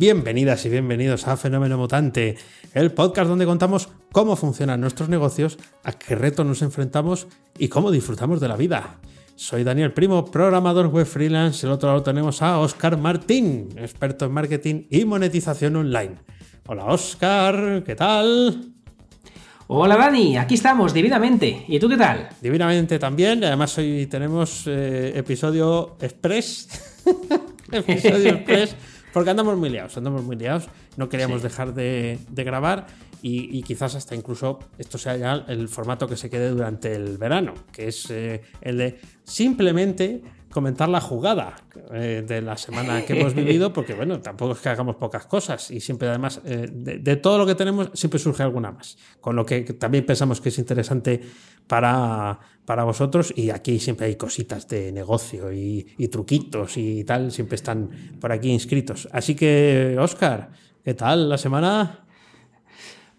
Bienvenidas y bienvenidos a Fenómeno Mutante, el podcast donde contamos cómo funcionan nuestros negocios, a qué retos nos enfrentamos y cómo disfrutamos de la vida. Soy Daniel Primo, programador web freelance. El otro lado tenemos a Oscar Martín, experto en marketing y monetización online. Hola Oscar, ¿qué tal? Hola Dani, aquí estamos, divinamente. ¿Y tú qué tal? Divinamente también. Además hoy tenemos eh, episodio express. episodio express porque andamos muy liados, andamos muy liados. No queríamos dejar de, grabar y, quizás hasta incluso esto sea ya el formato que se quede durante el verano, que es eh, el de simplemente comentar la jugada eh, de la semana que hemos vivido, porque bueno, tampoco es que hagamos pocas cosas y siempre además eh, de, todo lo que tenemos siempre surge alguna más, con lo que también pensamos que es interesante para, para vosotros y aquí siempre hay cositas de negocio y, y truquitos y tal, siempre están por aquí inscritos. Así que, Oscar, ¿qué tal la semana?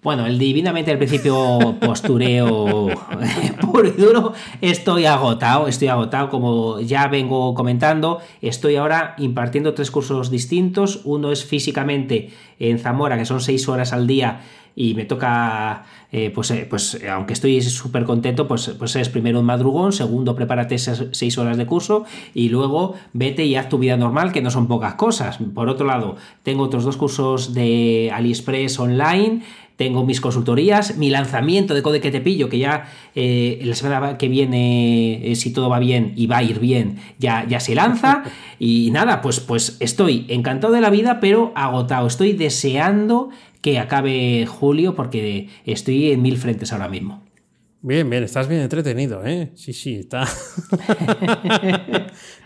Bueno, el divinamente al principio postureo puro y duro. Estoy agotado, estoy agotado, como ya vengo comentando. Estoy ahora impartiendo tres cursos distintos. Uno es físicamente en Zamora, que son seis horas al día y me toca, eh, pues, eh, pues aunque estoy súper contento, pues, pues es primero un madrugón, segundo prepárate esas seis horas de curso y luego vete y haz tu vida normal, que no son pocas cosas. Por otro lado, tengo otros dos cursos de AliExpress online, tengo mis consultorías, mi lanzamiento de Code que te pillo, que ya eh, la semana que viene, eh, si todo va bien y va a ir bien, ya, ya se lanza. Y nada, pues, pues estoy encantado de la vida, pero agotado. Estoy deseando que acabe julio porque estoy en mil frentes ahora mismo. Bien, bien, estás bien entretenido, ¿eh? Sí, sí, está.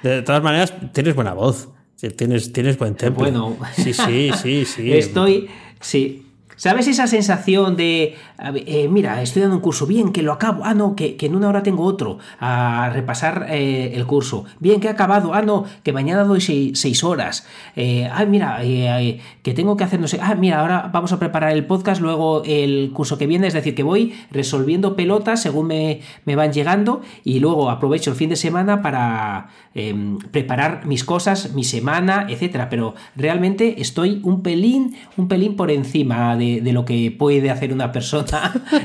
de todas maneras, tienes buena voz. Tienes, tienes buen tempo. Bueno, sí, sí, sí, sí. Estoy, sí, ¿Sabes esa sensación de, eh, mira, estoy dando un curso, bien, que lo acabo, ah, no, que, en una hora tengo otro, a repasar eh, el curso, bien, que he acabado, ah, no, que mañana doy seis, horas, eh, ah, mira, que tengo que hacer, no sé, ah, mira, ahora vamos a preparar el podcast, luego el curso que viene, es decir, que voy resolviendo pelotas según me, me van llegando y luego aprovecho el fin de semana para em, preparar mis cosas, mi semana, etcétera, pero realmente estoy un pelín, un pelín por encima de, lo que puede hacer una persona,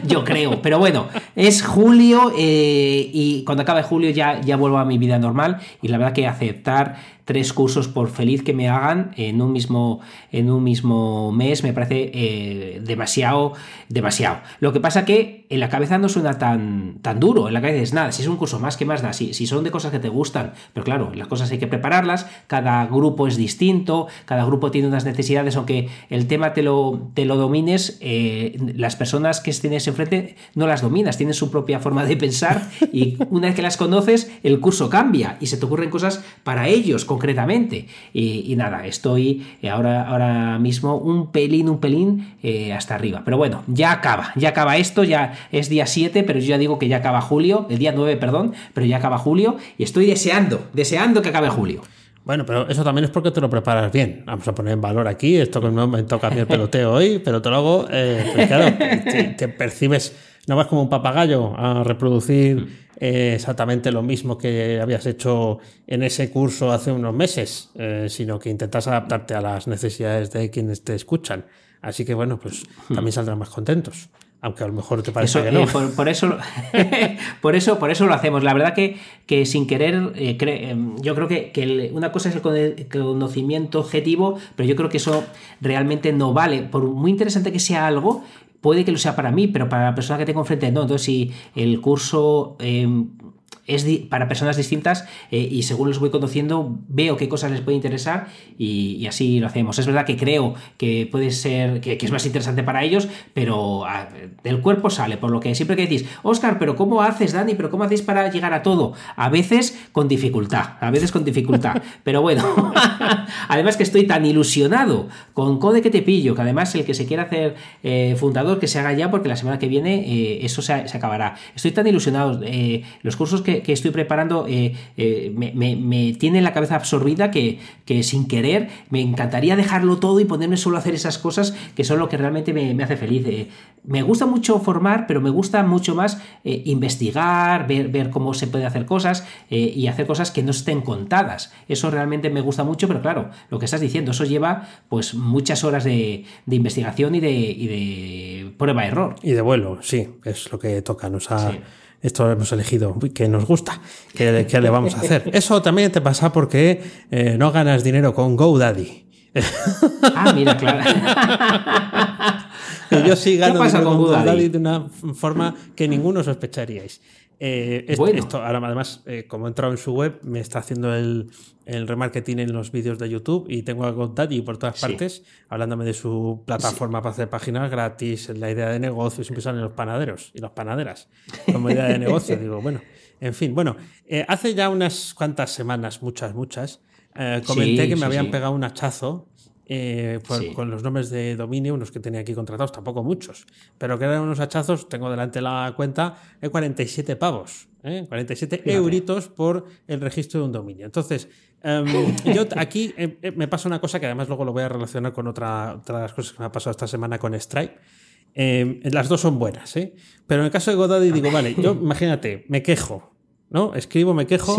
yo creo. Pero bueno, es julio eh, y cuando acabe julio ya, ya vuelvo a mi vida normal y la verdad que aceptar tres cursos por feliz que me hagan en un mismo, en un mismo mes me parece eh, demasiado, demasiado. Lo que pasa que en la cabeza no suena tan, tan duro, en la cabeza es nada, si es un curso más, que más da? Si, si son de cosas que te gustan, pero claro, las cosas hay que prepararlas, cada grupo es distinto, cada grupo tiene unas necesidades, aunque el tema te lo, te lo domines, eh, las personas que tienes enfrente no las dominas, tienen su propia forma de pensar y una vez que las conoces, el curso cambia y se te ocurren cosas para ellos, con concretamente. Y, nada, estoy ahora, ahora mismo un pelín, un pelín eh, hasta arriba. Pero bueno, ya acaba, ya acaba esto, ya es día 7, pero yo ya digo que ya acaba julio, el día 9, perdón, pero ya acaba julio y estoy deseando, deseando que acabe julio. Bueno, pero eso también es porque te lo preparas bien. Vamos a poner en valor aquí, esto que no me toca a mí el peloteo hoy, pero te lo hago, eh, pues claro, te, percibes, no vas como un papagayo a reproducir eh, exactamente lo mismo que habías hecho en ese curso hace unos meses, eh, sino que intentas adaptarte a las necesidades de quienes te escuchan. Así que bueno, pues hmm. también saldrán más contentos. Aunque a lo mejor te parece que no. Eh, por, eso, por, eso, por eso lo hacemos. La verdad que, que sin querer, yo creo que, que, una cosa es el conocimiento objetivo, pero yo creo que eso realmente no vale. Por muy interesante que sea algo, puede que lo sea para mí, pero para la persona que tengo enfrente no. Entonces, si el curso em, es para personas distintas eh, y según los voy conociendo veo qué cosas les puede interesar y, así lo hacemos. Es verdad que creo que puede ser, que, es más interesante para ellos, pero ah, del cuerpo sale, por lo que siempre que decís, Oscar, pero ¿cómo haces, Dani? ¿Pero cómo hacéis para llegar a todo? A veces con dificultad, a veces con dificultad, pero bueno, además que estoy tan ilusionado con Code que te pillo, que además el que se quiera hacer eh, fundador, que se haga ya, porque la semana que viene eh, eso se, acabará. Estoy tan ilusionado, los cursos que que, estoy preparando eh, eh, me, tiene la cabeza absorbida que, que, sin querer me encantaría dejarlo todo y ponerme solo a hacer esas cosas que son lo que realmente me, hace feliz. Eh, me gusta mucho formar, pero me gusta mucho más investigar, ver, ver, cómo se puede hacer cosas y hacer cosas que no estén contadas. Eso realmente me gusta mucho, pero claro, lo que estás diciendo, eso lleva pues muchas horas de, investigación y de, y de prueba-error. Y de vuelo, sí, es lo que toca. Nos ha, Esto lo hemos elegido, que nos gusta, ¿qué, le vamos a hacer? Eso también te pasa porque eh, no ganas dinero con GoDaddy. Ah, mira, claro. Yo sí gano dinero con GoDaddy de una forma que ninguno sospecharíais. Eh, esto, ahora además, eh, como he entrado en su web, me está haciendo el, el remarketing en los vídeos de YouTube y tengo a GoDaddy por todas partes hablándome de su plataforma para hacer páginas gratis, la idea de negocio, siempre salen los panaderos y las panaderas como idea de negocio. Digo, bueno, en fin, bueno, eh, hace ya unas cuantas semanas, muchas, muchas, comenté que me habían pegado un hachazo eh, con los nombres de dominio, unos que tenía aquí contratados, tampoco muchos, pero que eran unos hachazos, tengo delante la cuenta, de 47 pavos, ¿eh? 47 euritos por el registro de un dominio. Entonces, em, yo aquí eh, me pasa una cosa que además luego lo voy a relacionar con otra, otra de las cosas que me ha pasado esta semana con Stripe. Em, las dos son buenas, ¿eh? pero en el caso de Godaddy digo, vale, yo imagínate, me quejo, ¿no? Escribo, me quejo.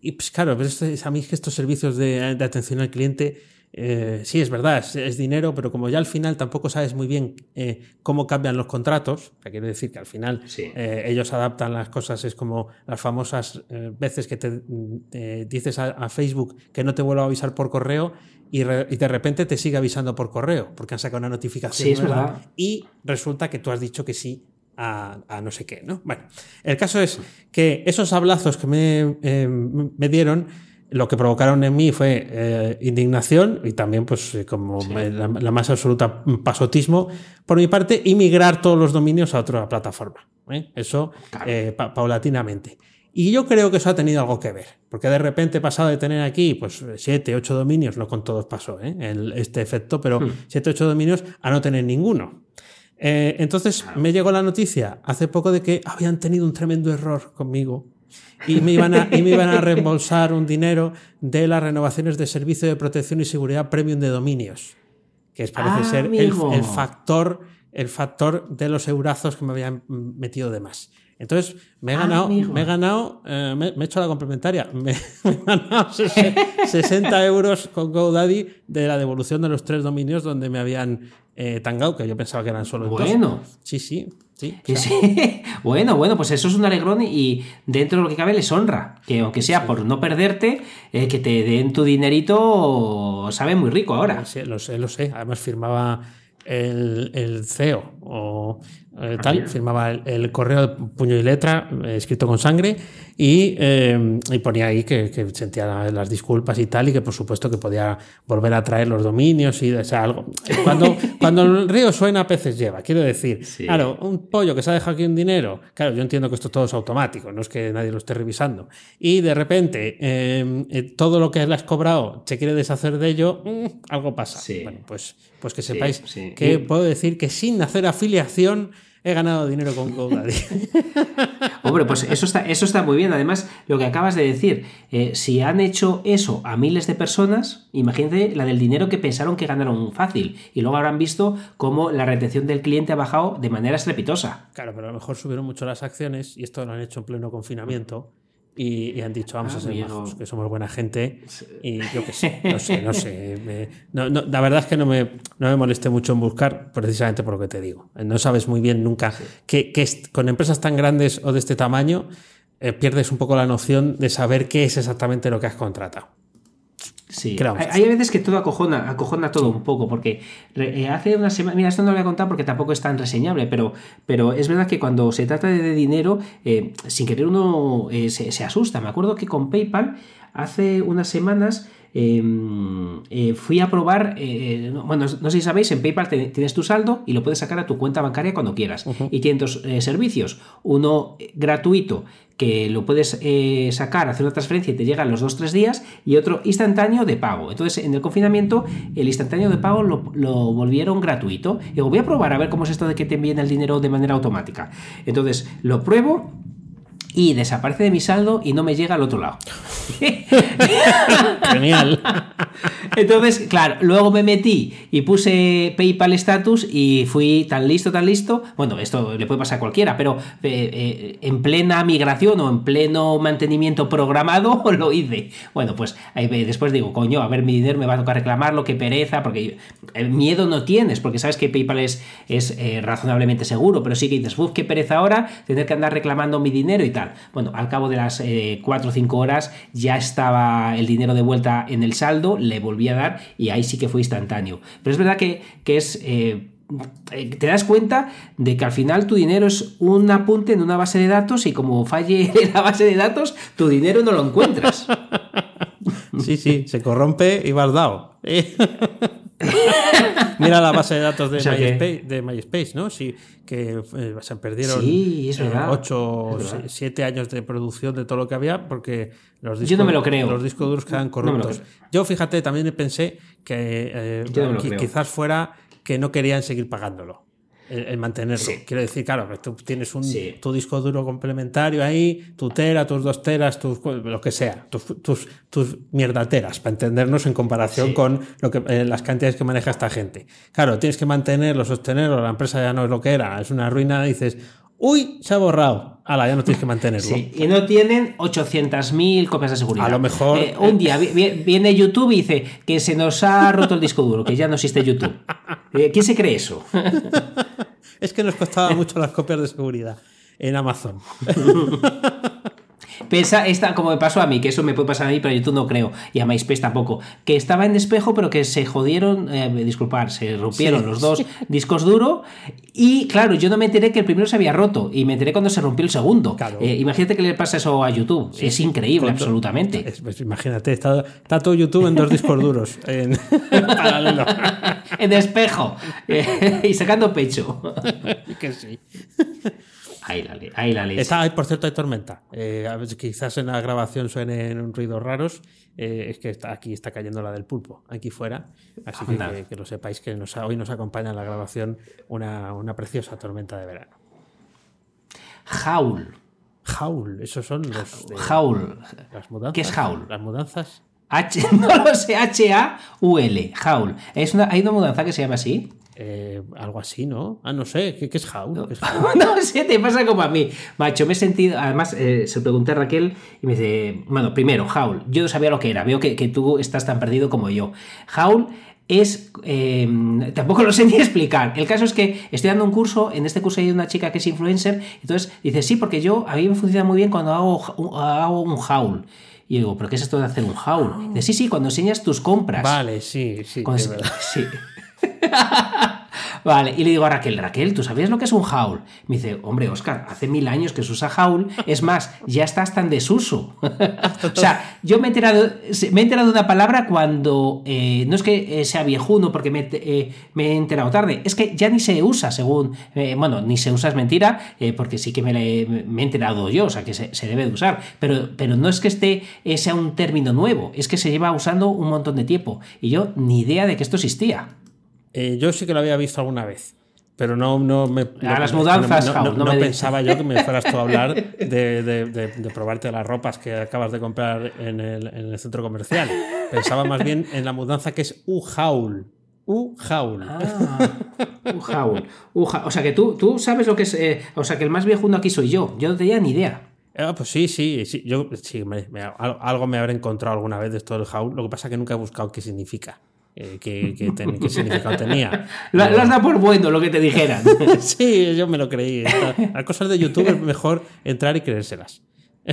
Y pues claro, pues a mí es que estos servicios de, de atención al cliente eh, sí, es verdad, es, dinero, pero como ya al final tampoco sabes muy bien eh, cómo cambian los contratos, que quiere decir que al final eh, ellos adaptan las cosas, es como las famosas veces que te dices a, Facebook que no te vuelvo a avisar por correo y, de repente te sigue avisando por correo, porque han sacado una notificación y resulta que tú has dicho que sí a, no sé qué, ¿no? Bueno, el caso es que esos hablazos que me, me dieron lo que provocaron en mí fue eh, indignación y también, pues, eh, como la, más absoluta pasotismo por mi parte, y migrar todos los dominios a otra plataforma. ¿eh? Eso paulatinamente. Y yo creo que eso ha tenido algo que ver, porque de repente he pasado de tener aquí, pues, siete, ocho dominios, no con todos pasó este efecto, pero hmm. siete, ocho dominios a no tener ninguno. entonces me llegó la noticia hace poco de que habían tenido un tremendo error conmigo y me iban a, y me iban a reembolsar un dinero de las renovaciones de servicio de protección y seguridad premium de dominios, que parece ah, ser el, factor, el factor de los eurazos que me habían metido de más. Entonces, me he ah, ganado, me he ganado, eh, me, he hecho la complementaria, me, he ganado 60 euros con GoDaddy de la devolución de los tres dominios donde me habían eh, tangado, que yo pensaba que eran solo Bueno. Sí, sí. Sí, bueno, bueno, pues eso es un alegrón y dentro de lo que cabe les honra, que aunque sea por no perderte, eh, que te den tu dinerito, sabe muy rico ahora. Sí, lo sé, lo sé. Además firmaba el, el CEO o eh, tal, firmaba el, correo puño y letra eh, escrito con sangre y, eh, y ponía ahí que, sentía las disculpas y tal y que por supuesto que podía volver a traer los dominios y o sea, algo. Cuando, cuando el río suena, peces lleva. Quiero decir, claro, un pollo que se ha dejado aquí un dinero, claro, yo entiendo que esto todo es automático, no es que nadie lo esté revisando. Y de repente todo lo que le has cobrado se quiere deshacer de ello, mm, algo pasa. Bueno, pues, pues que sepáis que puedo decir que sin hacer afiliación he ganado dinero con GoDaddy. Hombre, pues eso está, eso está muy bien. Además, lo que acabas de decir, eh, si han hecho eso a miles de personas, imagínate la del dinero que pensaron que ganaron fácil y luego habrán visto cómo la retención del cliente ha bajado de manera estrepitosa. Claro, pero a lo mejor subieron mucho las acciones y esto lo han hecho en pleno confinamiento y, han dicho vamos a ser majos, que somos buena gente y yo qué sé, no sé, no sé. la verdad es que no me, no me molesté mucho en buscar precisamente por lo que te digo. No sabes muy bien nunca que, con empresas tan grandes o de este tamaño eh, pierdes un poco la noción de saber qué es exactamente lo que has contratado. Sí, hay, veces que todo acojona, acojona todo un poco, porque eh, hace una semana, mira, esto no lo voy a contar porque tampoco es tan reseñable, pero, pero es verdad que cuando se trata de dinero, eh, sin querer uno eh, se, asusta. Me acuerdo que con PayPal hace unas semanas em, fui a probar, bueno, no sé si sabéis, en PayPal tienes tu saldo y lo puedes sacar a tu cuenta bancaria cuando quieras. Y tienes dos servicios, uno gratuito que lo puedes eh, sacar, hacer una transferencia y te llega en los 2-3 días, y otro instantáneo de pago. Entonces, en el confinamiento, el instantáneo de pago lo, volvieron gratuito. Y digo, voy a probar a ver cómo es esto de que te envíen el dinero de manera automática. Entonces, lo pruebo y desaparece de mi saldo y no me llega al otro lado. Genial. Entonces, claro, luego me metí y puse PayPal Status y fui tan listo, tan listo. Bueno, esto le puede pasar a cualquiera, pero eh, eh, en plena migración o en pleno mantenimiento programado lo hice. Bueno, pues después digo, coño, a ver, mi dinero me va a tocar reclamarlo, qué pereza, porque el miedo no tienes, porque sabes que PayPal es, eh, razonablemente seguro, pero sí que dices, uff, qué pereza ahora tener que andar reclamando mi dinero y tal. Bueno, al cabo de las 4 o 5 horas ya estaba el dinero de vuelta en el saldo, le volví a dar y ahí sí que fue instantáneo. Pero es verdad que, es... Eh, eh, te das cuenta de que al final tu dinero es un apunte en una base de datos y como falle la base de datos, tu dinero no lo encuentras. Sí, sí, se corrompe y vas dado. Mira la base de datos de, MySpace, de MySpace, ¿no? Sí, que eh, se perdieron 8 o 7 años de producción de todo lo que había porque los discos, Yo no me lo creo. Los discos duros quedan corruptos. Yo, fíjate, también pensé que eh, quizás fuera que no querían seguir pagándolo el, mantenerlo. Quiero decir, claro, tú tienes un, tu disco duro complementario ahí, tu tera, tus dos teras, tus, lo que sea, tus, tus, tus mierdateras, para entendernos en comparación con lo que, eh, las cantidades que maneja esta gente. Claro, tienes que mantenerlo, sostenerlo, la empresa ya no es lo que era, es una ruina, dices, uy, se ha borrado. Ala, ya no tienes que mantenerlo. Sí, y no tienen 800.000 copias de seguridad. A lo mejor. Eh, un día viene YouTube y dice que se nos ha roto el disco duro, que ya no existe YouTube. Eh, ¿Quién se cree eso? es que nos costaba mucho las copias de seguridad en Amazon. Pensa, esta, como me pasó a mí, que eso me puede pasar a mí, pero YouTube no creo, y a MySpace tampoco, que estaba en despejo, pero que se jodieron, eh, disculpar, se rompieron los dos discos duros, y claro, yo no me enteré que el primero se había roto, y me enteré cuando se rompió el segudo eh, imagínate que le pasa eso a YouTube, es increíble, absolutamente. pues imagínate, está, todo YouTube en dos discos duros, en paralelo. en despejo, y sacando pecho. que sí. Ahí la, ahí la Está, por cierto, hay tormenta. Eh, quizás en la grabación suenen ruidos raros. Eh, es que está, aquí está cayendo la del pulpo, aquí fuera. Así que, que, lo sepáis que hoy nos acompaña en la grabación una, una preciosa tormenta de verano. Jaul. Jaul, esos son los. Jaul. Las mudanzas. ¿Qué es Jaul? Las mudanzas. H, no lo sé, H-A-U-L. Jaul. ¿Es una, ¿Hay una mudanza que se llama así? Eh, algo así, ¿no? Ah, no sé, ¿qué, es Howl? No, sé, te pasa como a mí. Macho, me he sentido. Además, eh, se lo pregunté a Raquel y me dice: Bueno, primero, Howl. Yo no sabía lo que era. Veo que, tú estás tan perdido como yo. Howl es. Eh, tampoco lo sé ni explicar. El caso es que estoy dando un curso. En este curso hay una chica que es influencer. Entonces dice: Sí, porque yo. A mí me funciona muy bien cuando hago, hago un Howl. Y digo, ¿pero qué es esto de hacer un haul? Dice, sí, sí, cuando enseñas tus compras. Vale, sí, sí. sí. vale, y le digo a Raquel, Raquel, ¿tú sabías lo que es un haul? Me dice, hombre, Oscar, hace mil años que se usa haul, es más, ya está hasta en desuso. o sea, yo me he enterado, me he enterado de una palabra cuando, eh, no es que eh, sea viejuno porque me, eh, me, he enterado tarde, es que ya ni se usa según, bueno, ni se usa es mentira, porque sí que me, me, he enterado yo, o sea, que se, se, debe de usar, pero, pero no es que este sea un término nuevo, es que se lleva usando un montón de tiempo, y yo ni idea de que esto existía. Eh, yo sí que lo había visto alguna vez. Pero no, no me. A las mudanzas, no, pensaba yo que me fueras tú a hablar de, de, probarte las ropas que acabas de comprar en el, en el, centro comercial. Pensaba más bien en la mudanza que es U-Haul. U-Haul. Ah, U-Haul. O sea que tú, tú sabes lo que es. Eh, o sea que el más viejuno aquí soy yo. Yo no tenía ni idea. Ah, pues sí, sí, sí. Yo sí, algo me habré encontrado alguna vez de esto del Haul. Lo que pasa es que nunca he buscado qué significa. Eh, qué, significado tenía. Lo, has dado por bueno lo que te dijeran. sí, yo me lo creí. A cosas de YouTube es mejor entrar y creérselas.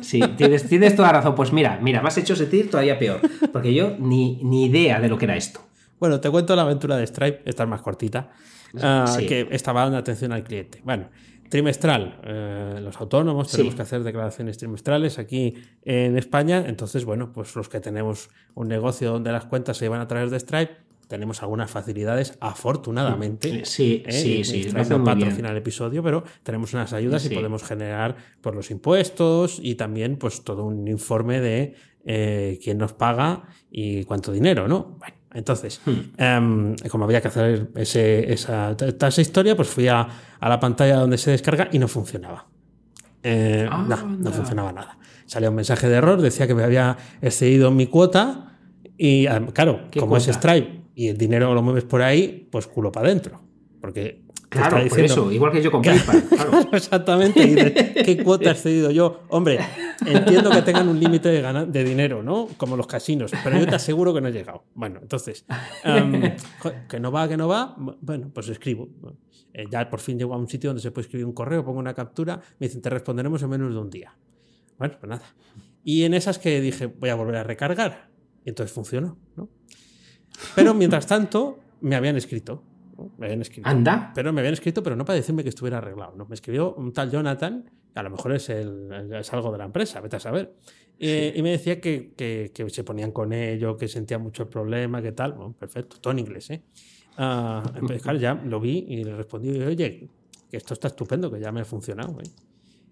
Sí, tienes, tienes, toda razón. Pues mira, mira, me has hecho sentir todavía peor. Porque yo ni, ni idea de lo que era esto. Bueno, te cuento la aventura de Stripe, esta es más cortita. Ah, que estaba dando atención al cliente. Bueno, trimestral. Eh, los autónomos tenemos que hacer declaraciones trimestrales aquí en España. Entonces, bueno, pues los que tenemos un negocio donde las cuentas se llevan a través de Stripe, tenemos algunas facilidades, afortunadamente. Sí, ¿eh? sí, sí. Stripe no patrocina el episodio, pero tenemos unas ayudas y podemos generar por los impuestos y también pues todo un informe de eh, quién nos paga y cuánto dinero, ¿no? Bueno, entonces, em, como había que hacer ese, esa, esa, historia, pues fui a, a, la pantalla donde se descarga y no funcionaba. Eh, no, no Anda. funcionaba nada. Salía un mensaje de error, decía que me había excedido mi cuota y claro, ¿Qué como es? Stripe y el dinero lo mueves por ahí, pues culo para adentro. Porque Claro, por eso, igual que yo con PayPal. Claro. Exactamente. ¿qué cuota he excedido yo? Hombre, entiendo que tengan un límite de, gana- de dinero, ¿no? Como los casinos, pero yo te aseguro que no he llegado. Bueno, entonces, que no va, que no va, bueno, pues escribo. Eh, ya por fin llego a un sitio donde se puede escribir un correo, pongo una captura, me dicen, te responderemos en menos de un día. Bueno, pues nada. Y en esas que dije, voy a volver a recargar. Y entonces funcionó, ¿no? Pero mientras tanto, me habían escrito. Me habían escrito. Anda. Pero me habían escrito, pero no para decirme que estuviera arreglado. ¿no? Me escribió un tal Jonathan, que a lo mejor es, el, es algo de la empresa, vete a saber. Eh, y me decía que, que- que se ponían con ello, que sentía mucho el problema, que tal. Bueno, perfecto, todo en inglés, ¿eh? Ah, entonces, claro, ya lo vi y le respondí, oye, que esto está estupendo, que ya me ha funcionado. ¿eh?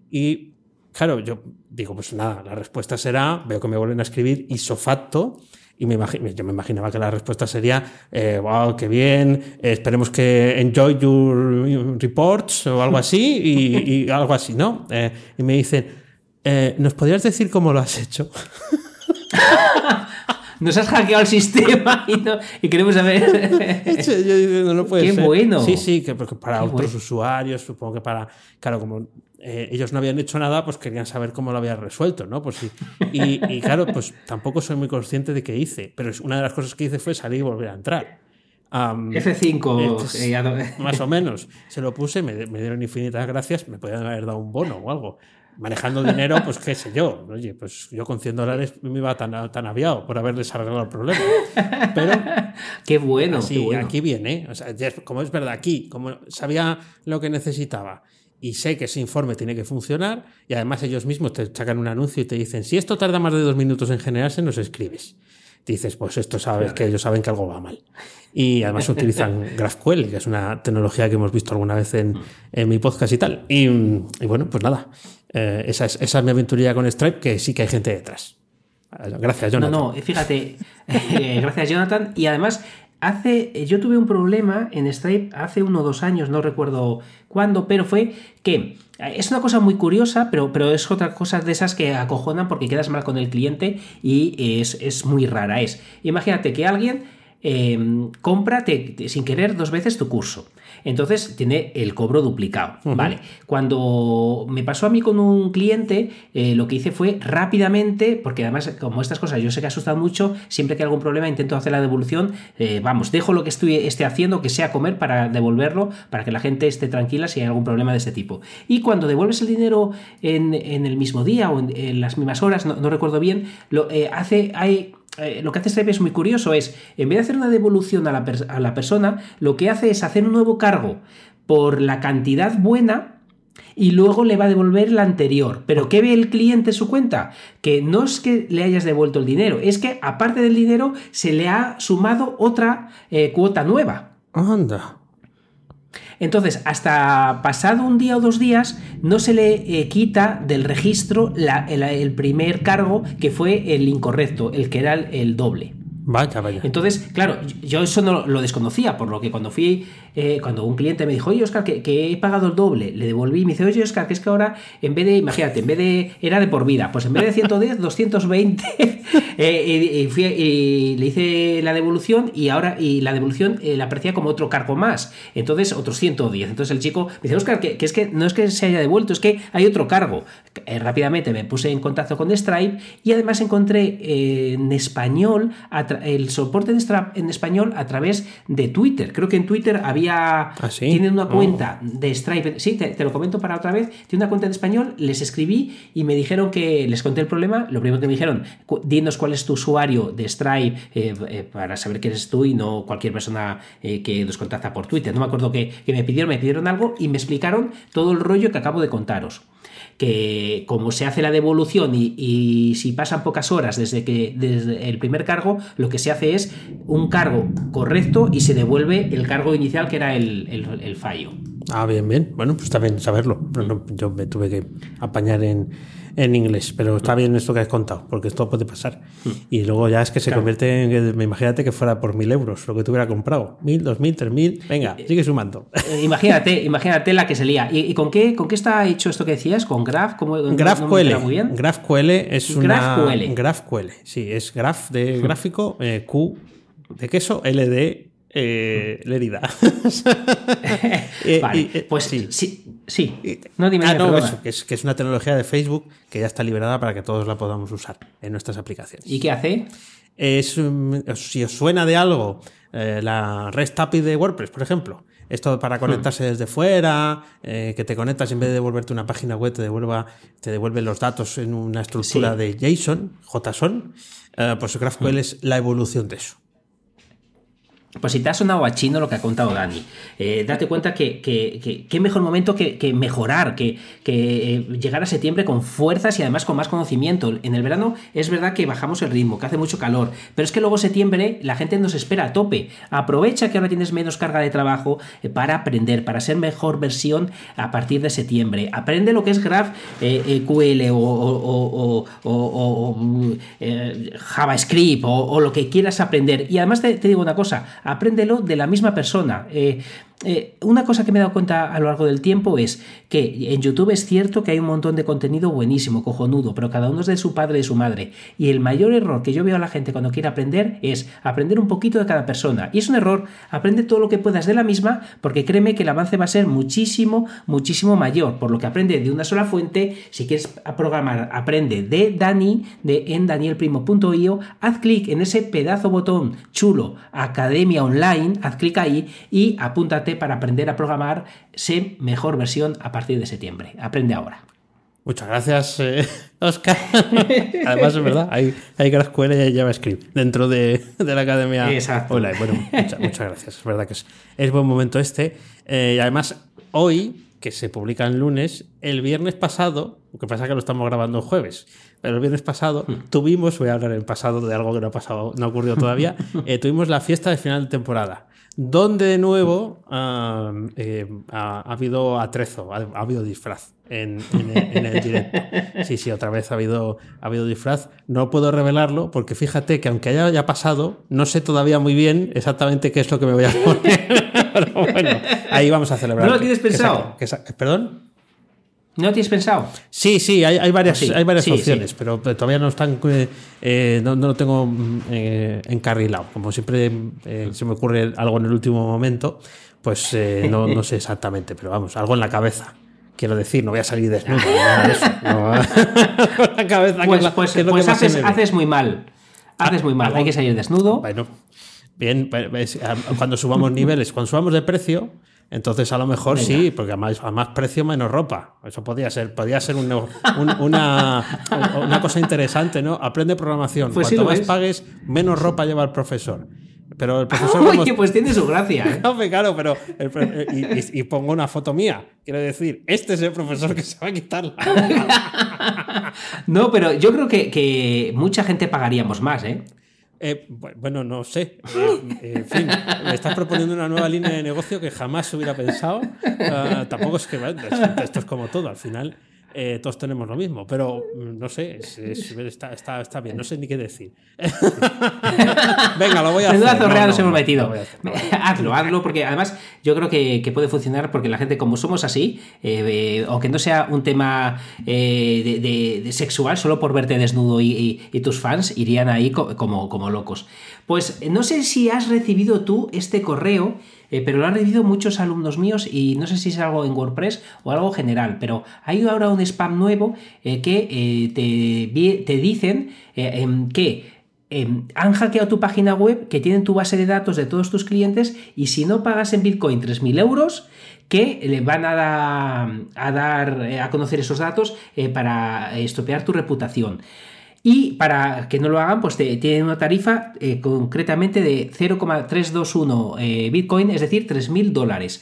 Y claro, yo digo, pues nada, la respuesta será, veo que me vuelven a escribir isofacto. Y me yo me imaginaba que la respuesta sería, eh, wow, qué bien, eh, esperemos que enjoy your reports o algo así, y, y algo así, ¿no? Eh, y me dicen, eh, ¿nos podrías decir cómo lo has hecho? Nos has hackeado el sistema y, no- y queremos saber. Yo no, no puede Qué ser. bueno. Sí, sí, que porque para Qué otros bueno. usuarios, supongo que para. Claro, como eh, ellos no habían hecho nada, pues querían saber cómo lo había resuelto, ¿no? Pues sí. Y, y claro, pues tampoco soy muy consciente de qué hice, pero una de las cosas que hice fue salir y volver a entrar. Am, F5. entonces, eh, ado- más o menos. Se lo puse, me, me dieron infinitas gracias, me podían haber dado un bono o algo. Manejando dinero, pues qué sé yo. Oye, pues yo con 100 dólares me iba tan, tan aviado por haberles arreglado el problema. Pero Qué bueno. Qué bueno. aquí viene. O sea, como es verdad, aquí, como sabía lo que necesitaba y sé que ese informe tiene que funcionar, y además ellos mismos te sacan un anuncio y te dicen: si esto tarda más de dos minutos en generarse, nos escribes. Dices, pues esto sabes que ellos saben que algo va mal. Y además utilizan GraphQL, que es una tecnología que hemos visto alguna vez en, en mi podcast y tal. Y, y bueno, pues nada, eh, esa, es, esa es mi aventurilla con Stripe, que sí que hay gente detrás. Gracias, No, Jonathan. no, fíjate, eh, gracias Jonathan. Y además, hace, eh, yo tuve un problema en Stripe hace uno o dos años, no recuerdo cuándo, pero fue que eh, es una cosa muy curiosa, pero, pero es otra cosa de esas que acojonan porque quedas mal con el cliente y es, es muy rara. Es, imagínate que alguien eh, compra te- te- sin querer dos veces tu curso. Entonces tiene el cobro duplicado. Vale. Cuando me pasó a mí con un cliente, eh, lo que hice fue rápidamente, porque además, como estas cosas yo sé que asustan mucho, siempre que hay algún problema intento hacer la devolución. eh, vamos, dejo lo que estoy, esté haciendo, que sea comer, para devolverlo, para que la gente esté tranquila si hay algún problema de este tipo. Y cuando devuelves el dinero en, en el mismo día o en, en las mismas horas, no, no recuerdo bien, lo eh, hace. Hay, eh, lo que hace Stripe es muy curioso, es en vez de hacer una devolución a la, a la persona, lo que hace es hacer un nuevo cargo por la cantidad buena y luego le va a devolver la anterior. Pero ¿qué ve el cliente en su cuenta? Que no es que le hayas devuelto el dinero, es que aparte del dinero se le ha sumado otra eh, cuota nueva. Anda. Entonces, hasta pasado un día o dos días, no se le eh, quita del registro el, primer cargo que fue el incorrecto, el que era el doble. Vaya, vaya. Entonces, claro, yo eso no lo desconocía, por lo que cuando fui, eh, cuando un cliente me dijo, oye, Oscar, que, que he pagado el doble, le devolví y me dice, oye, Oscar, que es que ahora, en vez de, imagínate, en vez de, era de por vida, pues en vez de 110, 220, eh, y, fui- y le hice la devolución y ahora, y la devolución eh, la aprecia como otro cargo más, entonces otros 110. Entonces el chico me dice, Oscar, que, que es que no es que se haya devuelto, es que hay otro cargo. Eh, rápidamente me puse en contacto con Stripe y además encontré eh, en español a el soporte de Stripe en español a través de Twitter. Creo que en Twitter había. ¿Ah, sí? Tienen una Oh. cuenta de Stripe. Sí, te, te lo comento para otra vez. Tiene una cuenta en español, les escribí y me dijeron que les conté el problema. Lo primero que me dijeron, dinos cuál es tu usuario de Stripe eh, eh, para saber que eres tú y no cualquier persona eh, que nos contacta por Twitter. No me acuerdo qué que me pidieron, me pidieron algo y me explicaron todo el rollo que acabo de contaros que como se hace la devolución y, si pasan pocas horas desde que desde el primer cargo, lo que se hace es un cargo correcto y se devuelve el cargo inicial que era el, el- fallo. Ah, bien, bien. Bueno, pues bien saberlo. Yo me tuve que apañar en, en inglés, pero está bien esto que has contado, porque esto puede pasar. Y luego ya es que se Claro. convierte en, me imagínate que fuera por mil euros lo que te hubiera comprado. Mil, dos mil, tres mil, venga, sigue sumando. Eh, imagínate, imagínate la que se lía. ¿Y, y con qué con qué está hecho esto que decías? ¿Con Graph? ¿Cómo, no- no GraphQL. entera muy bien. GraphQL es una. GraphQL. GraphQL. Sí, es graph de gráfico, eh, Q de queso, L de eh, Lérida. Eh, vale, eh, pues sí. sí, sí. No dime Ah, no, eso, que es, que es una tecnología de Facebook que ya está liberada para que todos la podamos usar en nuestras aplicaciones. ¿Y qué hace? Es, um, si os suena de algo, eh, la REST API de WordPress, por ejemplo. Esto para conectarse desde fuera, eh, que te conectas y en vez de devolverte una página web, te, devuelva, te devuelve los datos en una estructura Sí. de JSON, JSON. eh, pues GraphQL es la evolución de eso. Pues si te ha sonado a chino lo que ha contado Dani, eh, date cuenta que que- que- mejor momento que, mejorar, que, eh, llegar a septiembre con fuerzas y además con más conocimiento. En el verano es verdad que bajamos el ritmo, que hace mucho calor, pero es que luego septiembre la gente nos espera a tope. Aprovecha que ahora tienes menos carga de trabajo eh, para aprender, para ser mejor versión a partir de septiembre. Aprende lo que es Graph eh, QL o, o- o- mm, JavaScript o lo que quieras aprender. Y además te, te digo una cosa, apréndelo de la misma persona. Eh, eh, una cosa que me he dado cuenta a lo largo del tiempo es que en YouTube es cierto que hay un montón de contenido buenísimo, cojonudo, pero cada uno es de su padre y de su madre. Y el mayor error que yo veo a la gente cuando quiere aprender es aprender un poquito de cada persona. Y es un error, aprende todo lo que puedas de la misma, porque créeme que el avance va a ser muchísimo, muchísimo mayor. Por lo que aprende de una sola fuente, si quieres programar, aprende de Dani, de en danielprimo.io, haz clic en ese pedazo botón chulo, Academia Online, haz clic ahí y apúntate para aprender a programar, sé mejor versión a partir de septiembre. Aprende ahora. Muchas gracias, eh, Oscar. Además, es verdad, hay, hay GraphQL y hay JavaScript dentro de, de la academia Exacto. online. Bueno, muchas, muchas gracias. Es verdad que es, es buen momento este. Eh, y además, hoy, que se publica el lunes, el viernes pasado, lo que pasa es que lo estamos grabando el jueves, pero el viernes pasado tuvimos, voy a hablar en pasado de algo que no ha pasado, no ha ocurrido todavía, eh, tuvimos la fiesta de final de temporada. Donde de nuevo eh, ha, ha habido atrezo, ha, ha habido disfraz en, en el, en el directo. Sí, sí, otra vez ha habido, ha habido disfraz. No puedo revelarlo porque fíjate que aunque haya ya pasado, no sé todavía muy bien exactamente qué es lo que me voy a poner. Pero bueno, ahí vamos a celebrar. ¿No lo tienes pensado? que ¿Perdón? ¿No tienes pensado? Sí, sí, hay, hay varias, Sí, hay varias sí, opciones, sí. Pero, todavía no están, eh, eh, no, no lo tengo eh, encarrilado. Como siempre eh, se me ocurre algo en el último momento, pues eh, no, no sé exactamente, pero vamos, algo en la cabeza. Quiero decir, no voy a salir desnudo. no. Con la cabeza, que Pues, la- pues, que es lo que pues haces, haces muy mal. Haces muy mal. algo- Hay que salir desnudo. Bueno, bien, pues, cuando subamos niveles, cuando subamos de precio, entonces a lo mejor sí, porque a más, a más precio menos ropa. Eso podría ser, podría ser un- un- una, una cosa interesante, ¿no? Aprende programación. Pues Cuanto más es. pagues, menos ropa lleva el profesor. Pero el profesor Oye, como- pues tiene su gracia. ¿eh? Hombre, claro, pero el pro- y, y- y pongo una foto mía. Quiero decir, este es el profesor que se va a quitar la- No, pero yo creo que, que mucha gente pagaríamos más, ¿eh? Eh, bu- bueno, no sé. Eh, en fin, me estás proponiendo una nueva línea de negocio que jamás hubiera pensado. Ah, tampoco es que esto es como todo, al final eh, todos tenemos lo mismo, pero mm, no sé, es- es- está, está- está bien, no sé ni qué decir. Venga, lo voy a hacer. Menuda No, zorrea no, nos hemos metido. hacer, hacer. hazlo, hazlo, porque además yo creo que, que puede funcionar porque la gente, como somos así, eh, eh, aunque no sea un tema eh, de, de- de sexual, solo por verte desnudo y, y- y tus fans irían ahí co- como, como locos. Pues no sé si has recibido tú este correo, eh, pero lo han recibido muchos alumnos míos y no sé si es algo en WordPress o algo general, pero hay ahora un spam nuevo eh, que eh, te, te dicen em, que eh, han hackeado tu página web, que tienen tu base de datos de todos tus clientes y si no pagas en Bitcoin 3.000 euros, que le van a, a dar a conocer esos datos para estropear tu reputación. Y para que no lo hagan, pues tienen una tarifa eh, concretamente de 0,321 eh, Bitcoin, es decir, 3.000 dólares.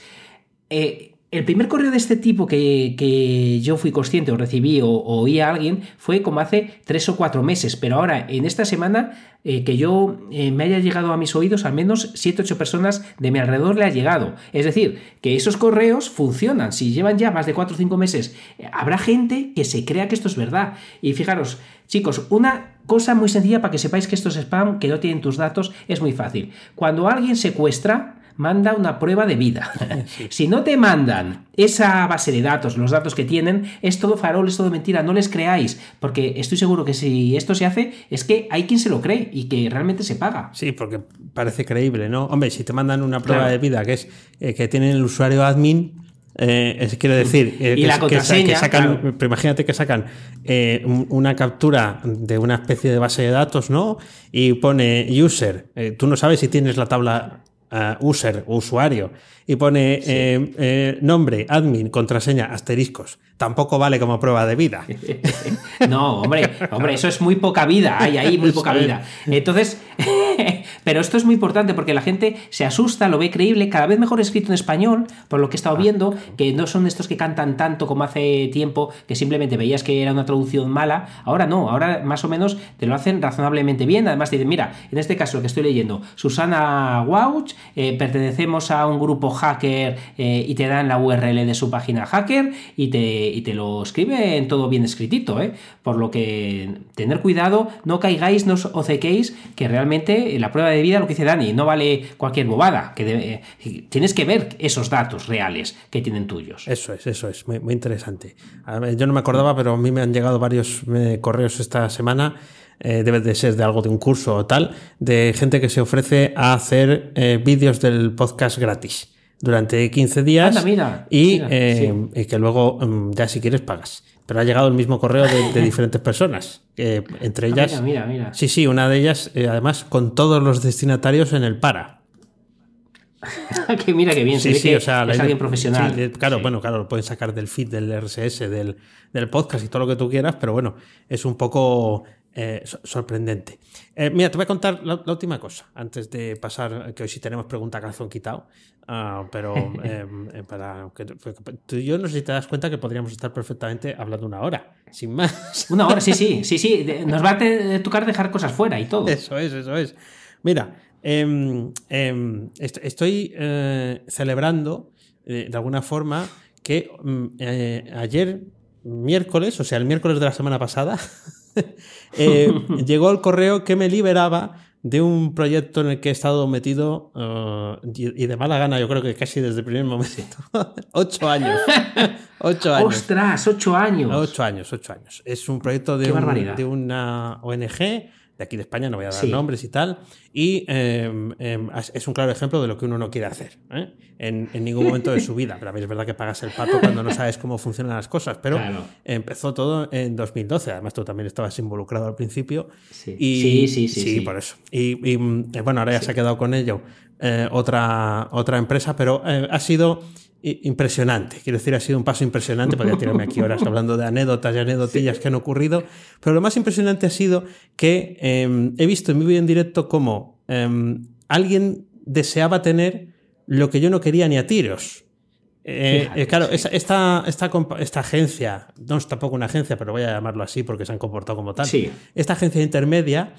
Eh, el primer correo de este tipo que, que yo fui consciente o recibí o, oí a alguien fue como hace tres o cuatro meses, pero ahora en esta semana eh, que yo eh, me haya llegado a mis oídos, al menos siete ocho personas de mi alrededor le ha llegado. Es decir, que esos correos funcionan. Si llevan ya más de cuatro o cinco meses, eh, habrá gente que se crea que esto es verdad. Y fijaros, chicos, una cosa muy sencilla para que sepáis que esto es spam, que no tienen tus datos, es muy fácil. Cuando alguien secuestra, manda una prueba de vida. Sí. Si no te mandan esa base de datos, los datos que tienen, es todo farol, es todo mentira, no les creáis, porque estoy seguro que si esto se hace, es que hay quien se lo cree y que realmente se paga. Sí, porque parece creíble, ¿no? Hombre, si te mandan una prueba claro. de vida que es eh, que tienen el usuario admin, eh, es, quiero decir, eh, y que, la contraseña, que, sacan, claro. imagínate que sacan eh, una captura de una especie de base de datos, ¿no? Y pone user, tú no sabes si tienes la tabla uh, user o usuario y pone sí. eh, eh, nombre, admin, contraseña, asteriscos. Tampoco vale como prueba de vida. no, hombre, hombre, eso es muy poca vida. Hay ahí muy poca vida. Entonces, pero esto es muy importante porque la gente se asusta, lo ve creíble, cada vez mejor escrito en español, por lo que he estado viendo, que no son estos que cantan tanto como hace tiempo, que simplemente veías que era una traducción mala. Ahora no, ahora más o menos te lo hacen razonablemente bien. Además, dicen, mira, en este caso lo que estoy leyendo, Susana Wauch, eh, pertenecemos a un grupo hacker eh, y te dan la URL de su página hacker y te, y te lo escriben todo bien escritito, ¿eh? Por lo que tener cuidado, no caigáis, no os ocequéis, que realmente la prueba de vida, lo que dice Dani, no vale cualquier bobada, que eh, tienes que ver esos datos reales que tienen tuyos. Eso es, eso es, muy, interesante. Yo no me acordaba, pero a mí me han llegado varios eh, correos esta semana eh, debe de ser de algo de un curso o tal, de gente que se ofrece a hacer vídeos del podcast gratis durante 15 días Anda, mira, y, mira, eh, sí. y, que luego um, ya si quieres pagas. Pero ha llegado el mismo correo de, de diferentes personas, entre ellas... Ah, mira, mira, mira. Sí, sí, una de ellas, eh, además, con todos los destinatarios en el para. que mira que bien, sí, se sí, que o sea, es alguien profesional. Sí, claro, sí. bueno, claro, lo pueden sacar del feed, del RSS, del, del, podcast y todo lo que tú quieras, pero bueno, es un poco eh, sorprendente. Eh, mira, te voy a contar la, la, última cosa, antes de pasar, que hoy sí tenemos pregunta calzón quitado, uh, pero eh, para que tú y yo no sé si te das cuenta que podríamos estar perfectamente hablando una hora, sin más. Una hora, sí, sí, sí, sí, nos va a tocar dejar cosas fuera y todo. Eso es, eso es. Mira, eh, eh, estoy celebrando de alguna forma que mm, ayer miércoles, o sea, el miércoles de la semana pasada, eh, llegó el correo que me liberaba de un proyecto en el que he estado metido uh, y, y, de mala gana, yo creo que casi desde el primer momento. ocho años. ocho años. ¡Ostras! Ocho años. Ocho años, ocho años. Es un proyecto de, un, de una ONG de aquí de España, no voy a dar sí. nombres y tal, y eh, eh, es un claro ejemplo de lo que uno no quiere hacer ¿eh? en, en, ningún momento de su vida. Pero a mí es verdad que pagas el pato cuando no sabes cómo funcionan las cosas, pero claro. empezó todo en 2012. Además, tú también estabas involucrado al principio. Sí, y, sí, sí, sí, sí, por eso. Y, y bueno, ahora ya se ha quedado con ello eh, otra, otra empresa, pero eh, ha sido impresionante. Quiero decir, ha sido un paso impresionante. Podría tirarme aquí horas hablando de anécdotas y anécdotillas sí. que han ocurrido. Pero lo más impresionante ha sido que eh, he visto en vivo y en directo cómo eh, alguien deseaba tener lo que yo no quería ni a tiros. Eh, Fíjate, eh, claro, esta, esta, esta, esta, agencia, no es tampoco una agencia, pero voy a llamarlo así porque se han comportado como tal. Sí. Esta agencia intermedia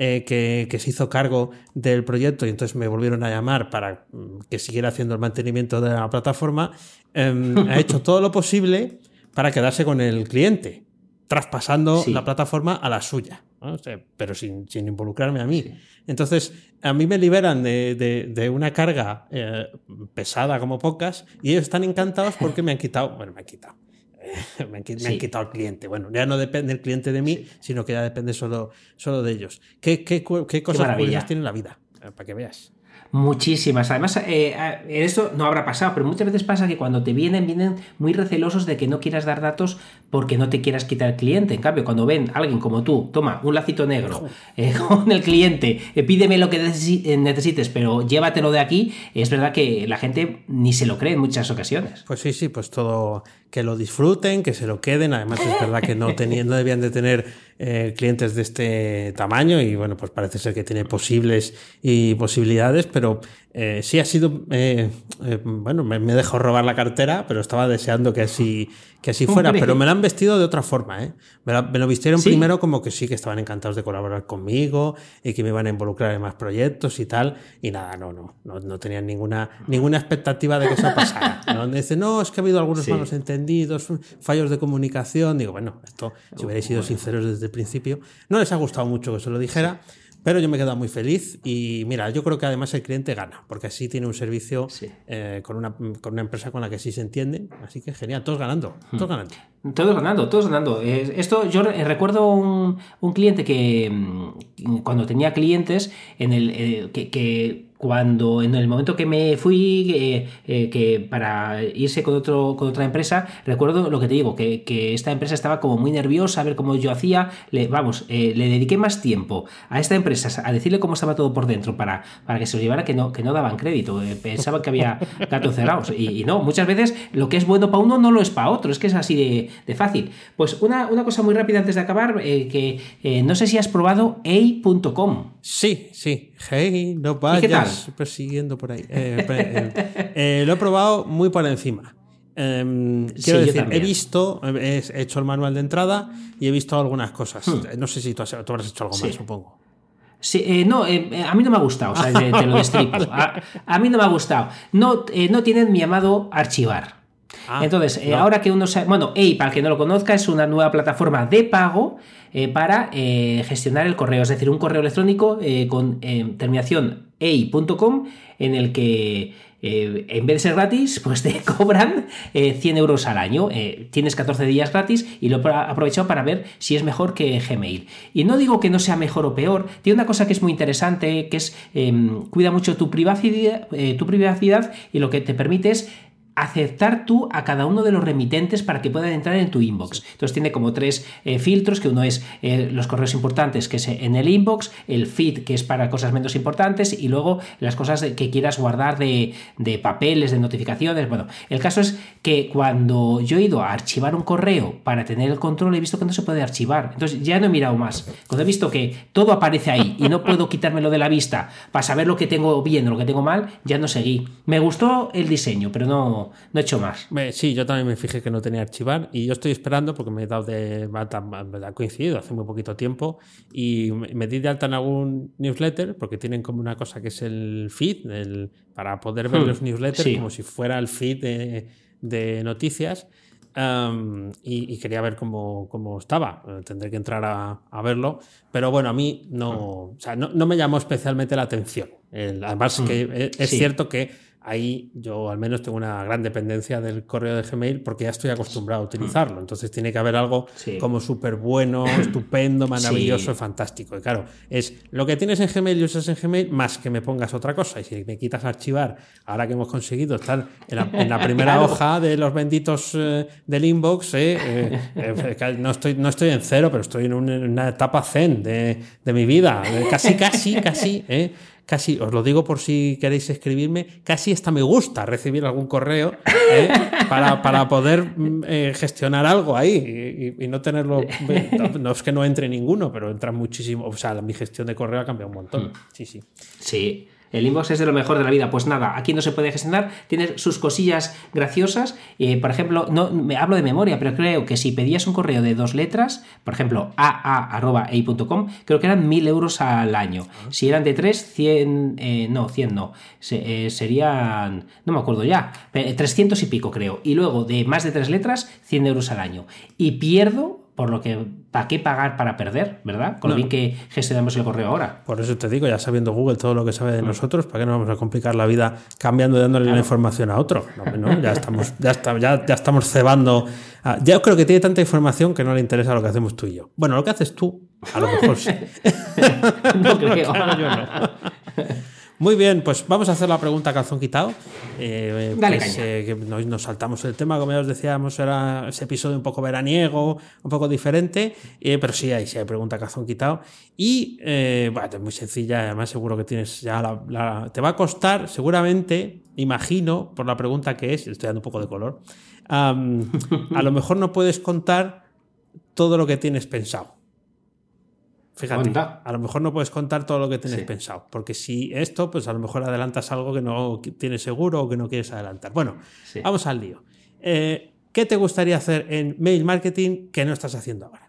eh, que, que, se hizo cargo del proyecto y entonces me volvieron a llamar para mm, que siguiera haciendo el mantenimiento de la plataforma, eh, ha hecho todo lo posible para quedarse con el cliente, traspasando sí. la plataforma a la suya, ¿no? o sea, pero sin, sin, involucrarme a mí. Sí. Entonces, a mí me liberan de, de, de una carga eh, pesada como pocas y ellos están encantados porque me han quitado, bueno, me han quitado me, han, sí. me han, quitado el cliente. Bueno, ya no depende el cliente de mí, sí. sino que ya depende solo, solo de ellos. ¿Qué, qué, qué cosas curiosas tiene la vida? Para que veas. Muchísimas. Además, eh, esto no habrá pasado, pero muchas veces pasa que cuando te vienen, vienen muy recelosos de que no quieras dar datos porque no te quieras quitar el cliente. En cambio, cuando ven a alguien como tú, toma un lacito negro eh, con el cliente, eh, pídeme lo que necesites, pero llévatelo de aquí, es verdad que la gente ni se lo cree en muchas ocasiones. Pues sí, sí, pues todo que lo disfruten, que se lo queden. Además, es verdad que no, tenían, no debían de tener eh, clientes de este tamaño y bueno, pues parece ser que tiene posibles y posibilidades, pero Eh, sí ha sido, eh, eh, bueno, me, me, dejó robar la cartera, pero estaba deseando que así, que así fuera, pero me la han vestido de otra forma. ¿eh? Me, la, me lo vistieron ¿Sí? primero como que sí, que estaban encantados de colaborar conmigo y que me iban a involucrar en más proyectos y tal, y nada, no, no, no, no tenían ninguna, ninguna expectativa de que eso pasara. ¿no? Dice, no, es que ha habido algunos sí. malos entendidos, fallos de comunicación. Digo, bueno, esto, si hubierais sido sinceros desde el principio, no les ha gustado mucho que se lo dijera. Pero yo me he quedado muy feliz y mira, yo creo que además el cliente gana, porque así tiene un servicio sí. eh, con, una, con, una, empresa con la que sí se entiende. Así que genial, todos ganando, todos ganando. Todos ganando, todos ganando. Esto yo recuerdo un, un cliente que mm, cuando tenía clientes en el eh, que, que cuando en el momento que me fui eh, eh, que para irse con otro con otra empresa recuerdo lo que te digo que, que esta empresa estaba como muy nerviosa a ver cómo yo hacía. Le, vamos eh, le dediqué más tiempo a esta empresa a decirle cómo estaba todo por dentro para, para que se lo llevara que no que no daban crédito. Pensaban que había gatos cerrados. Y, y, no muchas veces lo que es bueno para uno no lo es para otro es que es así de, de fácil. Pues una, una, cosa muy rápida antes de acabar que no sé si has probado a.com sí sí hey no vayas persiguiendo por ahí. Eh, eh, eh, lo he probado muy por encima. Eh, quiero sí, decir, he visto, he hecho el manual de entrada y he visto algunas cosas. Hmm. No sé si tú, has, tú habrás hecho algo sí. más, supongo. Sí, eh, no, eh, a mí no me ha gustado, o sea, te, te lo destripo. A, a, mí no me ha gustado. No, eh, no tienen mi llamado archivar. Ah, Entonces, no. ahora que uno sabe, bueno, EI, para el que no lo conozca, es una nueva plataforma de pago eh, para eh, gestionar el correo, es decir, un correo electrónico eh, con terminación ei.com en el que eh, en vez de ser gratis, pues te cobran eh, 100 euros al año. Eh, tienes 14 días gratis y lo he aprovechado para ver si es mejor que Gmail. Y no digo que no sea mejor o peor, tiene una cosa que es muy interesante, que es em, cuida mucho tu privacidad, eh, tu privacidad y lo que te permite es aceptar tú a cada uno de los remitentes para que puedan entrar en tu inbox. Entonces tiene como tres eh, filtros, que uno es eh, los correos importantes, que es en el inbox, el feed, que es para cosas menos importantes, y luego las cosas que quieras guardar de, de, papeles, de notificaciones. Bueno, el caso es que cuando yo he ido a archivar un correo para tener el control, he visto que no se puede archivar. Entonces ya no he mirado más. Cuando he visto que todo aparece ahí y no puedo quitármelo de la vista para saber lo que tengo bien o lo que tengo mal, ya no seguí. Me gustó el diseño, pero no no, he hecho más. Sí, yo también me fijé que no tenía archivar y yo estoy esperando porque me he dado de alta, ha coincidido hace muy poquito tiempo y me di de alta en algún newsletter porque tienen como una cosa que es el feed el, para poder ver hmm, los newsletters sí. como si fuera el feed de, de noticias. Um, y, y, quería ver cómo, cómo, estaba. Tendré que entrar a, a, verlo. Pero bueno, a mí no, o sea, no, no me llamó especialmente la atención. El, además, que hmm, es, es sí. cierto que ahí yo al menos tengo una gran dependencia del correo de Gmail porque ya estoy acostumbrado a utilizarlo. Entonces tiene que haber algo sí. como súper bueno, estupendo, maravilloso, sí. fantástico. Y claro, es lo que tienes en Gmail y usas en Gmail más que me pongas otra cosa. Y si me quitas archivar, ahora que hemos conseguido estar en la, en la primera claro. hoja de los benditos eh, del inbox, eh, eh, eh, no, estoy, no estoy en cero, pero estoy en una, en una etapa zen de, de mi vida. Casi, casi, casi. ¿Eh? casi, os lo digo por si queréis escribirme, casi hasta me gusta recibir algún correo ¿eh? para, para, poder eh, gestionar algo ahí y, y, no tenerlo. No es que no entre ninguno, pero entra muchísimo. O sea, mi gestión de correo ha cambiado un montón. Sí, sí. Sí. El inbox es de lo mejor de la vida. Pues nada, aquí no se puede gestionar, tiene sus cosillas graciosas. Eh, por ejemplo, no me hablo de memoria, pero creo que si pedías un correo de dos letras, por ejemplo, aa.ei.com, creo que eran mil euros al año. Si eran de tres, 100, eh, no, 100 no, se, eh, serían, no me acuerdo ya, 300 y pico creo. Y luego de más de tres letras, 100 euros al año. Y pierdo por lo que, ¿para qué pagar para perder, verdad? Con no. lo bien que gestionamos el correo ahora. Por eso te digo, ya sabiendo Google todo lo que sabe de mm. nosotros, ¿para qué nos vamos a complicar la vida cambiando dándole claro. la información a otro? No, no, ya, estamos, ya, está, ya, ya estamos cebando. Ah, ya creo que tiene tanta información que no le interesa lo que hacemos tú y yo. Bueno, lo que haces tú, a lo mejor sí. no creo. yo no. Muy bien, pues vamos a hacer la pregunta calzón quitado. Eh, Dale, pues, eh, que nos, nos, saltamos el tema, como ya os decíamos, era ese episodio un poco veraniego, un poco diferente, eh, pero sí hay, sí hay pregunta calzón quitado. Y eh, bueno, es muy sencilla, además seguro que tienes ya la, la, Te va a costar, seguramente, imagino, por la pregunta que es, estoy dando un poco de color, um, a lo mejor no puedes contar todo lo que tienes pensado. Fíjate, a lo mejor no puedes contar todo lo que tienes Sí. pensado, porque si esto, pues a lo mejor adelantas algo que no tienes seguro o que no quieres adelantar. Bueno, Sí. vamos al lío. Eh, ¿Qué te gustaría hacer en mail marketing que no estás haciendo ahora?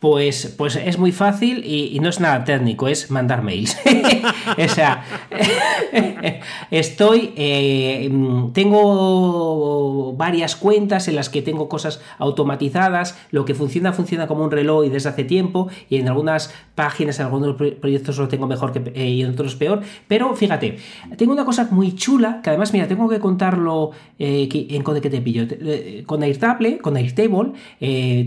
Pues, pues es muy fácil y, no es nada técnico, es mandar mails. o sea, estoy. eh, tengo varias cuentas en las que tengo cosas automatizadas. Lo que funciona, funciona como un reloj y desde hace tiempo. Y en algunas páginas, en algunos pro- proyectos lo tengo mejor que, eh, y en otros peor. Pero fíjate, tengo una cosa muy chula que además, mira, tengo que contarlo eh, en Code que te pillo. Con Airtable, con Airtable,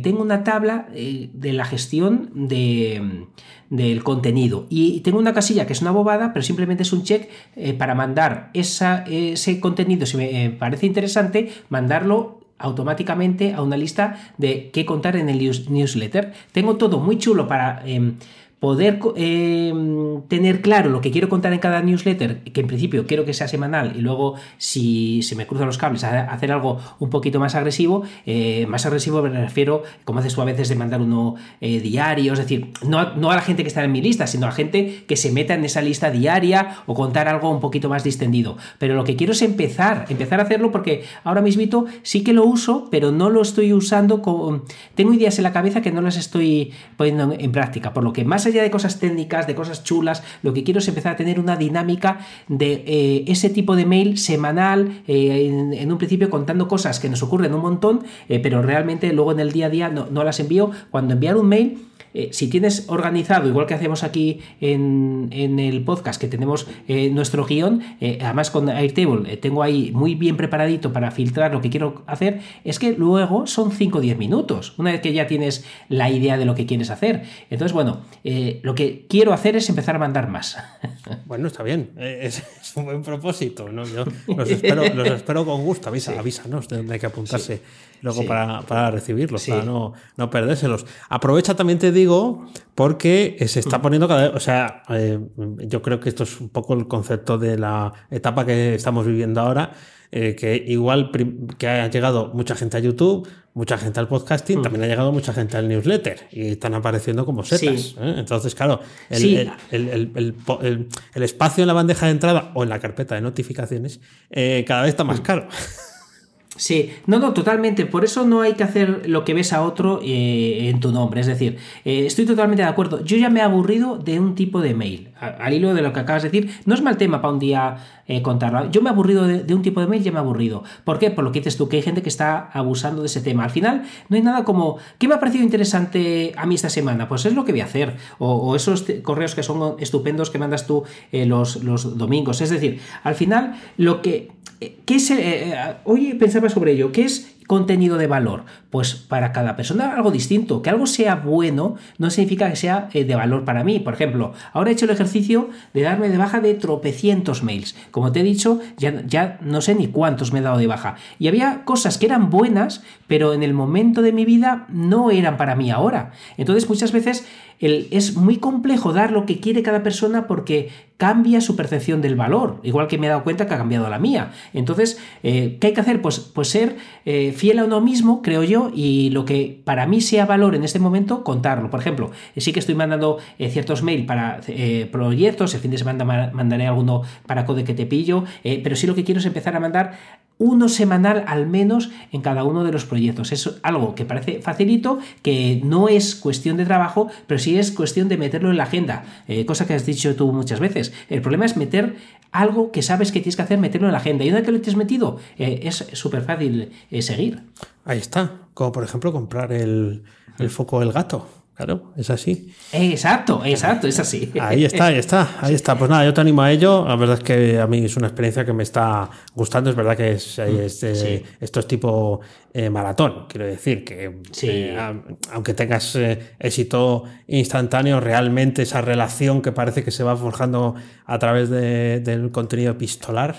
tengo una tabla de la gestión de, del contenido. Y tengo una casilla que es una bobada, pero simplemente es un check eh, para mandar esa, ese contenido, si me eh, parece interesante, mandarlo automáticamente a una lista de qué contar en el news- newsletter. Tengo todo muy chulo para em, poder em, tener claro lo que quiero contar en cada newsletter, que en principio quiero que sea semanal y luego si se me cruzan los cables hacer algo un poquito más agresivo, eh, más agresivo me refiero, como haces tú a veces, de mandar uno eh, diario, es decir, no, no a la gente que está en mi lista, sino a la gente que se meta en esa lista diaria o contar algo un poquito más distendido. Pero lo que quiero es empezar, empezar a hacerlo porque ahora mismito sí que lo uso, pero no lo estoy usando con... Tengo ideas en la cabeza que no las estoy poniendo en, en práctica, por lo que más allá de cosas técnicas, de cosas chulas, lo que quiero es empezar a tener una dinámica de eh, ese tipo de mail semanal, eh, en, un principio contando cosas que nos ocurren un montón, eh, pero realmente luego en el día a día no, no las envío. Cuando enviar un mail, eh, si tienes organizado, igual que hacemos aquí en, en el podcast, que tenemos eh, nuestro guion, eh, además con Airtable eh, tengo ahí muy bien preparadito para filtrar lo que quiero hacer, es que luego son 5 o 10 minutos, una vez que ya tienes la idea de lo que quieres hacer. Entonces, bueno, eh, lo que quiero hacer es empezar a mandar más. Bueno, está bien, es, es un buen propósito. ¿no? Yo los espero, los espero con gusto. Avisa, avísanos de dónde hay que apuntarse luego Sí. para, para recibirlos, Sí. para no, no perdérselos. Aprovecha también te digo, porque eh, se está poniendo cada vez. O sea, eh, yo creo que esto es un poco el concepto de la etapa que estamos viviendo ahora. eh, que igual que ha llegado mucha gente a YouTube, mucha gente al podcasting, también ha llegado mucha gente al newsletter y están apareciendo como setas. Sí. ¿eh? Entonces, claro, el, Sí. el- el, el- espacio en la bandeja de entrada o en la carpeta de notificaciones eh, cada vez está más caro. Sí, no, no, totalmente. Por eso no hay que hacer lo que ves a otro eh, en tu nombre. Es decir, eh, estoy totalmente de acuerdo. Yo ya me he aburrido de un tipo de mail. Al hilo de lo que acabas de decir, no es mal tema para un día eh, contarlo. Yo me he aburrido de, un tipo de mail, ya me he aburrido. ¿Por qué? Por lo que dices tú, que hay gente que está abusando de ese tema. Al final, no hay nada como, ¿qué me ha parecido interesante a mí esta semana? Pues es lo que voy a hacer. O, esos correos que son estupendos que mandas tú los, los domingos. Es decir, al final, lo que ¿Qué es, eh, eh, hoy pensaba sobre ello, ¿qué es contenido de valor? Pues para cada persona algo distinto. Que algo sea bueno no significa que sea eh, de valor para mí. Por ejemplo, ahora he hecho el ejercicio de darme de baja de tropecientos mails. Como te he dicho, ya, ya no sé ni cuántos me he dado de baja. Y había cosas que eran buenas, pero en el momento de mi vida no eran para mí ahora. Entonces muchas veces es muy complejo dar lo que quiere cada persona porque cambia su percepción del valor, igual que me he dado cuenta que ha cambiado la mía. Entonces, eh, ¿qué hay que hacer? Pues, pues ser eh, fiel a uno mismo, creo yo, y lo que para mí sea valor en este momento, contarlo. Por ejemplo, sí que estoy mandando eh, ciertos mails para eh, proyectos, el fin de semana ma- mandaré alguno para Code que te pillo, eh, pero sí lo que quiero es empezar a mandar uno semanal al menos en cada uno de los proyectos. Es algo que parece facilito, que no es cuestión de trabajo, pero sí es cuestión de meterlo en la agenda, eh, cosa que has dicho tú muchas veces. El problema es meter algo que sabes que tienes que hacer, meterlo en la agenda. Y una vez que lo tienes metido, eh, es súper fácil eh, seguir. Ahí está. Como por ejemplo comprar el, el foco del gato. Claro, es así. Exacto, exacto, es así. Ahí está, ahí está, ahí está. Pues nada, yo te animo a ello. La verdad es que a mí es una experiencia que me está gustando. Es verdad que es, es, eh, Sí. esto es tipo eh, maratón. Quiero decir que Sí. eh, aunque tengas eh, éxito instantáneo, realmente esa relación que parece que se va forjando a través de- del contenido epistolar.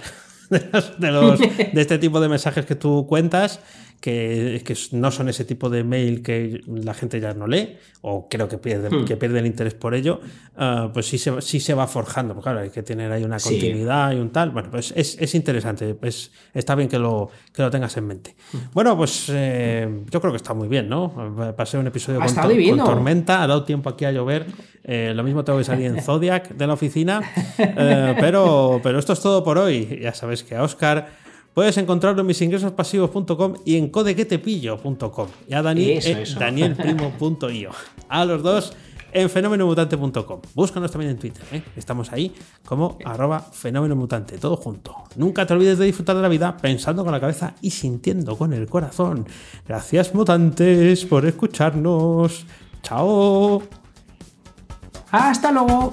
De los- de este tipo de mensajes que tú cuentas, que, que no son ese tipo de mail que la gente ya no lee, o creo que pierde, Hmm. que pierde el interés por ello, ah, pues sí se, sí se va forjando. Porque claro, hay que tener ahí una Sí. continuidad y un tal. Bueno, pues es, es interesante. Es, está bien que lo, que lo tengas en mente. Bueno, pues eh, yo creo que está muy bien, ¿no? Pasé un episodio Ha con, to- divino. con tormenta, ha dado tiempo aquí a llover. eh, lo mismo tengo que salir en Zodiac de la oficina. eh, pero, pero esto es todo por hoy. Ya sabes que a Oscar puedes encontrarlo en misingresospasivos.com y en codequetepillo.com. Y a Dani Eso, en eso. danielprimo.io. A los dos en fenomenomutante.com. Búscanos también en Twitter. ¿eh? Estamos ahí como arroba fenomenomutante, todo junto. Nunca te olvides de disfrutar de la vida pensando con la cabeza y sintiendo con el corazón. Gracias mutantes por escucharnos. Chao. Hasta luego.